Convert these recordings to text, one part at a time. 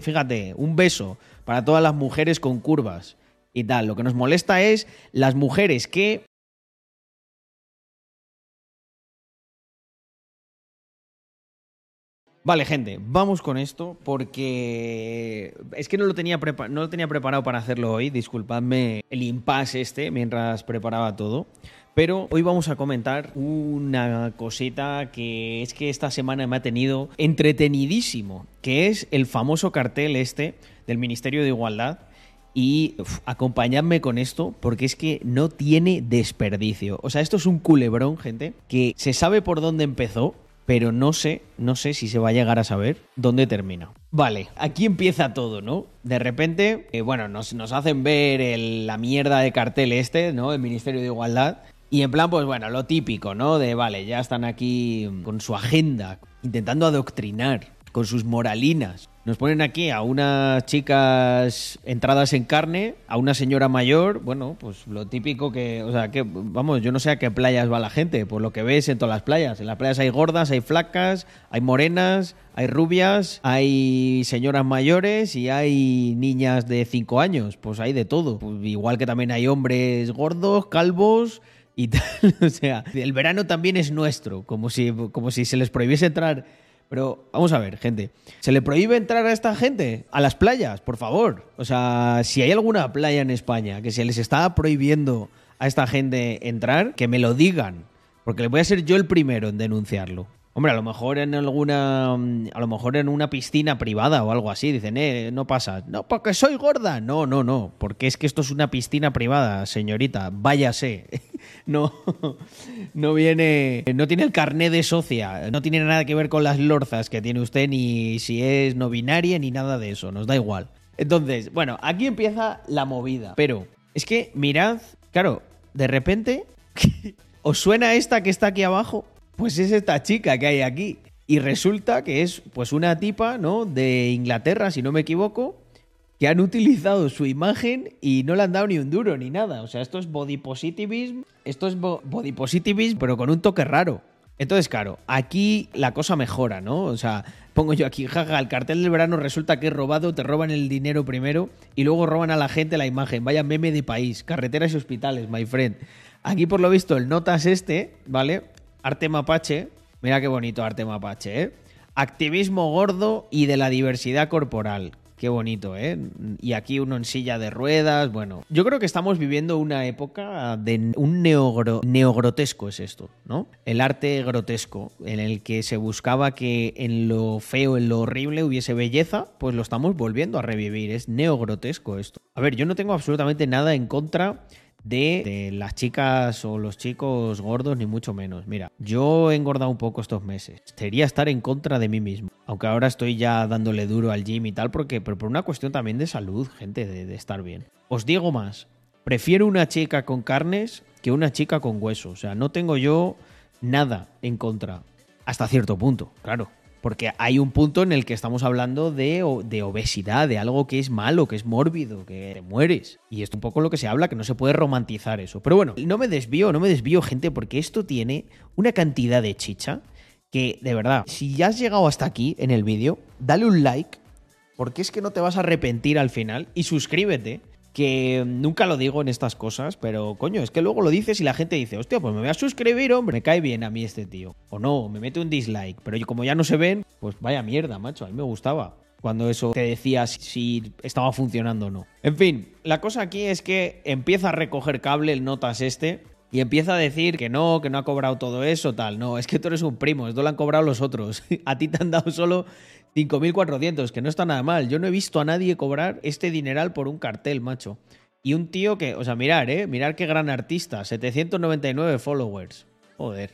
Fíjate, un beso para todas las mujeres con curvas y tal. Lo que nos molesta es las mujeres que Vale, gente, vamos con esto porque es que no lo, tenía no lo tenía preparado para hacerlo hoy, disculpadme el impasse este mientras preparaba todo, pero hoy vamos a comentar una cosita que es que esta semana me ha tenido entretenidísimo, que es el famoso cartel este del Ministerio de Igualdad y acompañadme con esto porque es que no tiene desperdicio. O sea, esto es un culebrón, gente, que se sabe por dónde empezó, pero no sé, no sé si se va a llegar a saber dónde termina. Vale, aquí empieza todo, ¿no? De repente, eh, bueno, nos, nos, hacen ver la mierda de cartel este, ¿no? El Ministerio de Igualdad. Y en plan, pues bueno, lo típico, ¿no? De, vale, ya están aquí con su agenda, intentando adoctrinar, con sus moralinas, nos ponen aquí a unas chicas entradas en carne, a una señora mayor, bueno, pues lo típico que, o sea, que, vamos, yo no sé a qué playas va la gente, por lo que ves en todas las playas. En las playas hay gordas, hay flacas, hay morenas, hay rubias, hay señoras mayores y hay niñas de 5 años, pues hay de todo. Pues igual que también hay hombres gordos, calvos y tal, o sea, el verano también es nuestro, como si, como si se les prohibiese entrar pero vamos a ver, gente. ¿Se le prohíbe entrar a esta gente a las playas? Por favor. O sea, si hay alguna playa en España que se les está prohibiendo a esta gente entrar, que me lo digan. Porque le voy a ser yo el primero en denunciarlo. Hombre, a lo mejor en alguna. A lo mejor en una piscina privada o algo así. Dicen, eh, no pasa. No, porque soy gorda. No, no, no. Porque es que esto es una piscina privada, señorita. Váyase. No, no viene. No tiene el carné de socia. No tiene nada que ver con las lorzas que tiene usted, ni si es no binaria, ni nada de eso. Nos da igual. Entonces, bueno, aquí empieza la movida. Pero es que mirad, claro, de repente. ¿Os suena esta que está aquí abajo? Pues es esta chica que hay aquí. Y resulta que es pues una tipa, ¿no? De Inglaterra, si no me equivoco, que han utilizado su imagen y no le han dado ni un duro ni nada. O sea, esto es body positivism, esto es body positivism, pero con un toque raro. Entonces, claro, aquí la cosa mejora, ¿no? O sea, pongo yo aquí, jaja, el cartel del verano resulta que es robado, te roban el dinero primero y luego roban a la gente la imagen. Vaya meme de país, carreteras y hospitales, my friend. Aquí, por lo visto, el notas este, ¿vale? arte mapache. Mira qué bonito arte mapache, ¿eh? Activismo gordo y de la diversidad corporal. Qué bonito, ¿eh? Y aquí uno en silla de ruedas. Bueno, yo creo que estamos viviendo una época de un neogrotesco, es esto, ¿no? El arte grotesco, en el que se buscaba que en lo feo, en lo horrible hubiese belleza, pues lo estamos volviendo a revivir. Es neogrotesco esto. A ver, yo no tengo absolutamente nada en contra de, las chicas o los chicos gordos, ni mucho menos. Mira, yo he engordado un poco estos meses. Sería estar en contra de mí mismo. Aunque ahora estoy ya dándole duro al gym y tal, porque, pero por una cuestión también de salud, gente, de, de estar bien. Os digo más, prefiero una chica con carnes que una chica con hueso. O sea, no tengo yo nada en contra. Hasta cierto punto, claro. Porque hay un punto en el que estamos hablando de, de, obesidad, de algo que es malo, que es mórbido, que te mueres. Y es un poco lo que se habla, que no se puede romantizar eso. Pero bueno, no me desvío, no me desvío, gente, porque esto tiene una cantidad de chicha que, de verdad, si ya has llegado hasta aquí en el vídeo, dale un like, porque es que no te vas a arrepentir al final, y suscríbete, que nunca lo digo en estas cosas, pero coño, es que luego lo dices y la gente dice, hostia, pues me voy a suscribir, hombre, me cae bien a mí este tío. O no, me mete un dislike, pero como ya no se ven, pues vaya mierda, macho, a mí me gustaba cuando eso te decía si estaba funcionando o no. En fin, la cosa aquí es que empieza a recoger cable el notas este y empieza a decir que no, que no ha cobrado todo eso, tal. No, es que tú eres un primo, esto lo han cobrado los otros. a ti te han dado solo 5.400, que no está nada mal. Yo no he visto a nadie cobrar este dineral por un cartel, macho. Y un tío que, o sea, mirar, ¿eh? Mirar qué gran artista. 799 followers. Joder.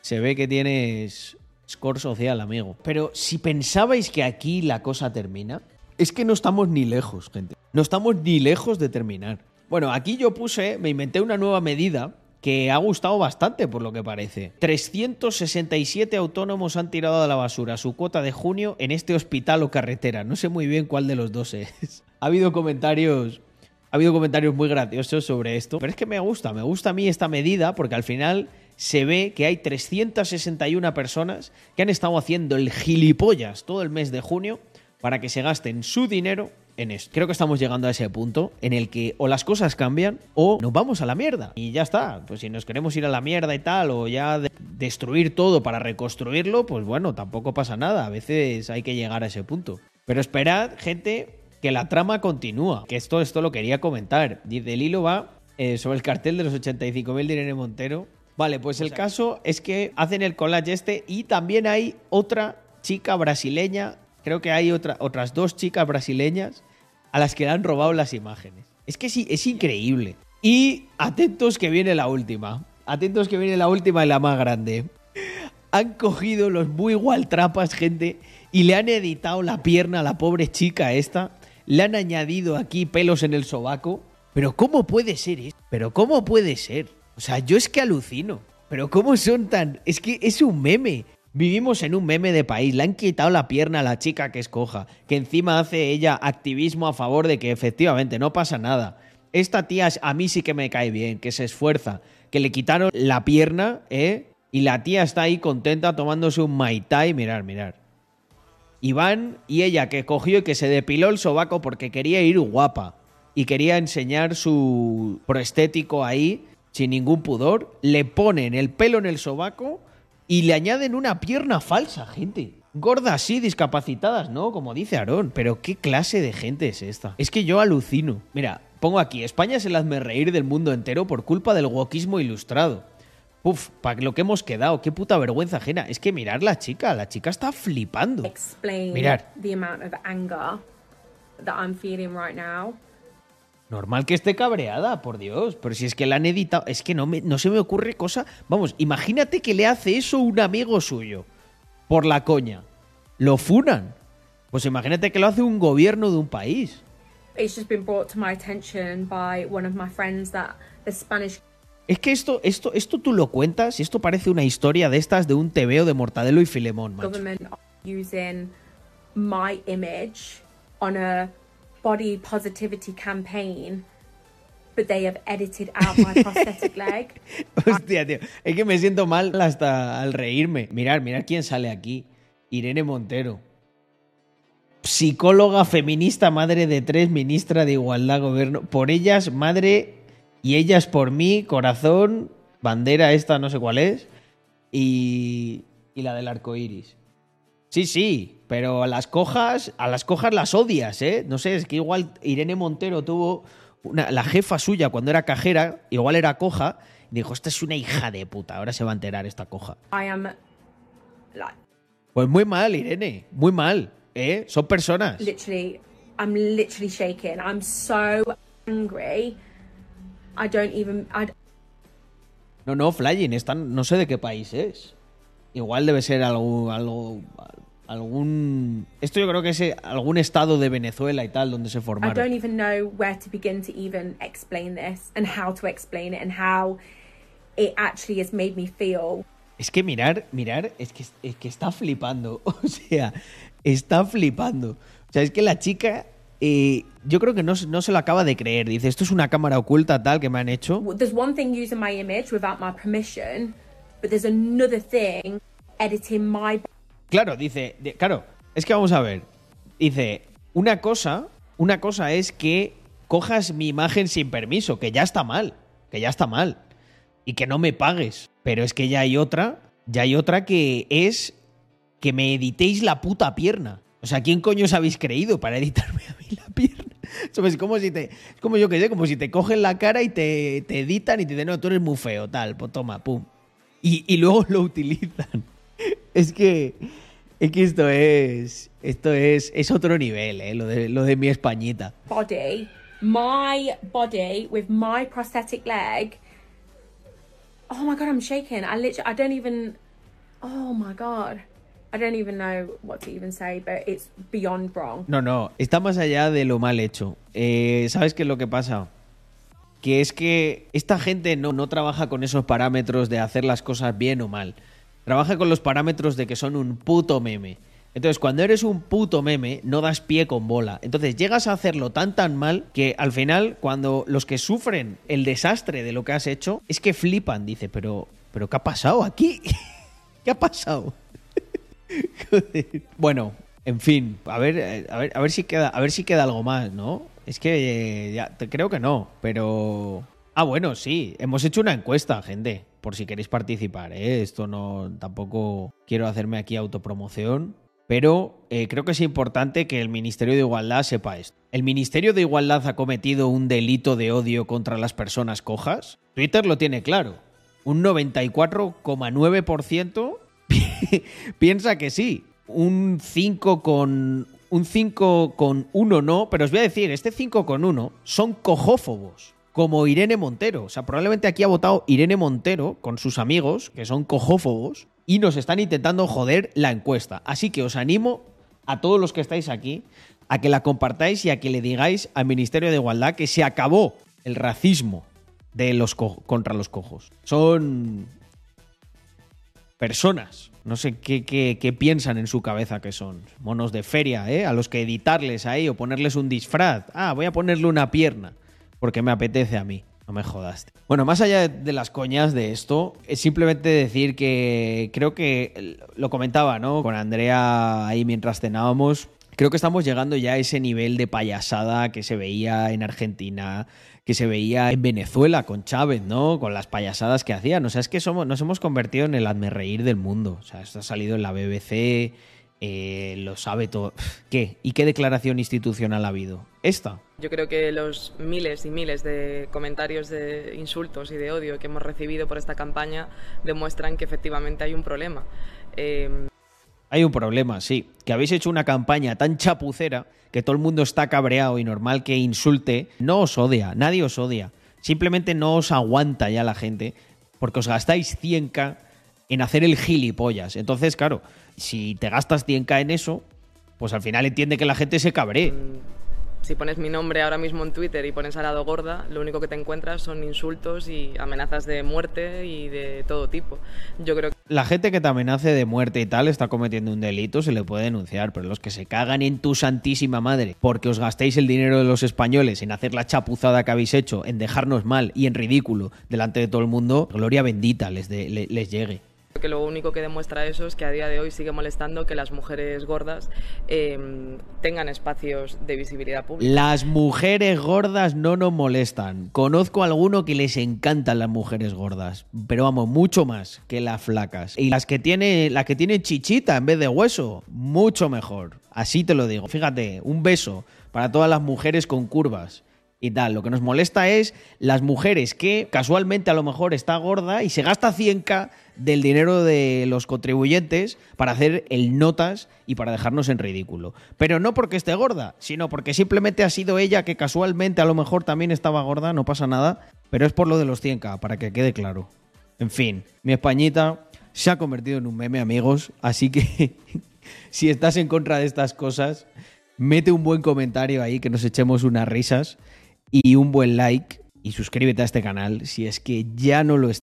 Se ve que tienes score social, amigo. Pero si pensabais que aquí la cosa termina, es que no estamos ni lejos, gente. No estamos ni lejos de terminar. Bueno, aquí yo puse, me inventé una nueva medida que ha gustado bastante por lo que parece. 367 autónomos han tirado a la basura su cuota de junio en este hospital o carretera. No sé muy bien cuál de los dos es. ha habido comentarios ha habido comentarios muy graciosos sobre esto, pero es que me gusta, me gusta a mí esta medida porque al final se ve que hay 361 personas que han estado haciendo el gilipollas todo el mes de junio para que se gasten su dinero en esto. Creo que estamos llegando a ese punto en el que o las cosas cambian o nos vamos a la mierda. Y ya está. Pues si nos queremos ir a la mierda y tal, o ya de destruir todo para reconstruirlo, pues bueno, tampoco pasa nada. A veces hay que llegar a ese punto. Pero esperad, gente, que la trama continúa. Que esto, esto lo quería comentar. Del hilo va eh, sobre el cartel de los 85.000 de Irene Montero. Vale, pues el caso es que hacen el collage este y también hay otra chica brasileña creo que hay otra, otras dos chicas brasileñas a las que le han robado las imágenes. Es que sí, es increíble. Y atentos que viene la última. Atentos que viene la última y la más grande. Han cogido los muy trapas, gente, y le han editado la pierna a la pobre chica esta. Le han añadido aquí pelos en el sobaco. Pero ¿cómo puede ser eso? Pero ¿cómo puede ser? O sea, yo es que alucino. Pero ¿cómo son tan...? Es que es un meme. Vivimos en un meme de país, le han quitado la pierna a la chica que escoja, que encima hace ella activismo a favor de que efectivamente no pasa nada. Esta tía a mí sí que me cae bien, que se esfuerza, que le quitaron la pierna, ¿eh? Y la tía está ahí contenta tomándose un Mai Tai, mirar, mirar. Iván y ella que cogió y que se depiló el sobaco porque quería ir guapa y quería enseñar su proestético ahí sin ningún pudor, le ponen el pelo en el sobaco y le añaden una pierna falsa, gente. Gordas, sí, discapacitadas, ¿no? Como dice Aarón. Pero ¿qué clase de gente es esta? Es que yo alucino. Mira, pongo aquí, España es el hazme reír del mundo entero por culpa del wokismo ilustrado. Uf, para lo que hemos quedado, qué puta vergüenza ajena. Es que mirar la chica, la chica está flipando. Mirar. the amount of anger that I'm feeling right now. Normal que esté cabreada, por Dios. Pero si es que la han editado. Es que no, me, no se me ocurre cosa. Vamos, imagínate que le hace eso un amigo suyo. Por la coña. Lo funan. Pues imagínate que lo hace un gobierno de un país. Es que esto, esto, esto tú lo cuentas y esto parece una historia de estas de un tebeo de Mortadelo y Filemón. Macho. Body positivity campaign, but they have edited out my prosthetic leg. Hostia, tío. Es que me siento mal hasta al reírme. Mirar, mirar quién sale aquí. Irene Montero. Psicóloga feminista, madre de tres, ministra de Igualdad, Gobierno. Por ellas, madre, y ellas por mí, corazón, bandera esta, no sé cuál es, y, y la del arco iris. Sí, sí, pero a las cojas, a las cojas las odias, ¿eh? No sé, es que igual Irene Montero tuvo una, la jefa suya cuando era cajera, igual era coja, y dijo, esta es una hija de puta, ahora se va a enterar esta coja. Pues muy mal, Irene, muy mal, ¿eh? Son personas. Literally, I'm literally shaking. I'm so angry. I don't even... No, no, Flying, no sé de qué país es. Igual debe ser algo, algo, algún esto yo creo que es eh, algún estado de Venezuela y tal donde se formaron. I don't even know where to begin to even explain this and how to explain it and how it actually has made me feel. Es que mirar, mirar, es que, es que está flipando. O sea, está flipando. O sea, es que la chica eh, yo creo que no, no, se lo acaba de creer. Dice, esto es una cámara oculta tal que me han hecho. There's one thing using my image without my permission, but there's another thing editing my Claro, dice, claro, es que vamos a ver. Dice, una cosa, una cosa es que cojas mi imagen sin permiso, que ya está mal, que ya está mal. Y que no me pagues. Pero es que ya hay otra, ya hay otra que es que me editéis la puta pierna. O sea, ¿quién coño os habéis creído para editarme a mí la pierna? Es como si te. Es como yo que sé, como si te cogen la cara y te, te editan y te dicen, no, tú eres muy feo, tal, pues toma, pum. Y, y luego lo utilizan. Es que. Es que esto es. Esto es. Es otro nivel, ¿eh? Lo de, lo de mi españita. Body. My body with my prosthetic leg. Oh my god, I'm shaking. I literally. I don't even. Oh my god. I don't even know what to even say, but it's beyond wrong. No, no, está más allá de lo mal hecho. Eh, ¿Sabes qué es lo que pasa? Que es que esta gente no, no trabaja con esos parámetros de hacer las cosas bien o mal. Trabaja con los parámetros de que son un puto meme. Entonces, cuando eres un puto meme, no das pie con bola. Entonces, llegas a hacerlo tan tan mal que al final, cuando los que sufren el desastre de lo que has hecho, es que flipan. Dice, pero, pero ¿qué ha pasado aquí? ¿Qué ha pasado? Bueno, En fin, a ver, a ver, a ver si queda, a ver si queda algo más, ¿no? Es que eh, ya, creo que no, pero. Ah, bueno, sí. Hemos hecho una encuesta, gente. Por si queréis participar, ¿eh? Esto no. Tampoco quiero hacerme aquí autopromoción. Pero eh, creo que es importante que el Ministerio de Igualdad sepa esto. ¿El Ministerio de Igualdad ha cometido un delito de odio contra las personas cojas? Twitter lo tiene claro. Un 94,9% piensa que sí. Un 5 con. Un 5 con 1 no, pero os voy a decir, este 5 con 1 son cojófobos, como Irene Montero. O sea, probablemente aquí ha votado Irene Montero con sus amigos, que son cojófobos, y nos están intentando joder la encuesta. Así que os animo a todos los que estáis aquí a que la compartáis y a que le digáis al Ministerio de Igualdad que se acabó el racismo de los contra los cojos. Son personas. No sé qué, qué, qué, piensan en su cabeza que son. Monos de feria, ¿eh? A los que editarles ahí o ponerles un disfraz. Ah, voy a ponerle una pierna. Porque me apetece a mí. No me jodaste. Bueno, más allá de las coñas de esto, es simplemente decir que creo que lo comentaba, ¿no? Con Andrea ahí mientras cenábamos. Creo que estamos llegando ya a ese nivel de payasada que se veía en Argentina, que se veía en Venezuela con Chávez, ¿no? Con las payasadas que hacían. O sea, es que somos, nos hemos convertido en el hazme reír del mundo. O sea, esto ha salido en la BBC, eh, lo sabe todo. ¿Qué? ¿Y qué declaración institucional ha habido? Esta. Yo creo que los miles y miles de comentarios de insultos y de odio que hemos recibido por esta campaña demuestran que efectivamente hay un problema. Eh, hay un problema, sí. Que habéis hecho una campaña tan chapucera que todo el mundo está cabreado y normal que insulte. No os odia, nadie os odia. Simplemente no os aguanta ya la gente porque os gastáis 100k en hacer el gilipollas. Entonces, claro, si te gastas 100k en eso, pues al final entiende que la gente se cabree. Si pones mi nombre ahora mismo en Twitter y pones Arado Gorda, lo único que te encuentras son insultos y amenazas de muerte y de todo tipo. Yo creo que... La gente que te amenace de muerte y tal está cometiendo un delito, se le puede denunciar, pero los que se cagan en tu santísima madre porque os gastéis el dinero de los españoles en hacer la chapuzada que habéis hecho, en dejarnos mal y en ridículo delante de todo el mundo, gloria bendita les, de, les, les llegue que lo único que demuestra eso es que a día de hoy sigue molestando que las mujeres gordas eh, tengan espacios de visibilidad pública. Las mujeres gordas no nos molestan. Conozco a alguno que les encantan las mujeres gordas, pero vamos, mucho más que las flacas. Y las que tiene, las que tienen chichita en vez de hueso, mucho mejor. Así te lo digo. Fíjate, un beso para todas las mujeres con curvas y tal. Lo que nos molesta es las mujeres que casualmente a lo mejor está gorda y se gasta 100k del dinero de los contribuyentes para hacer el notas y para dejarnos en ridículo. Pero no porque esté gorda, sino porque simplemente ha sido ella que casualmente a lo mejor también estaba gorda, no pasa nada, pero es por lo de los 100k, para que quede claro. En fin, mi Españita se ha convertido en un meme, amigos, así que si estás en contra de estas cosas, mete un buen comentario ahí, que nos echemos unas risas y un buen like y suscríbete a este canal si es que ya no lo estás.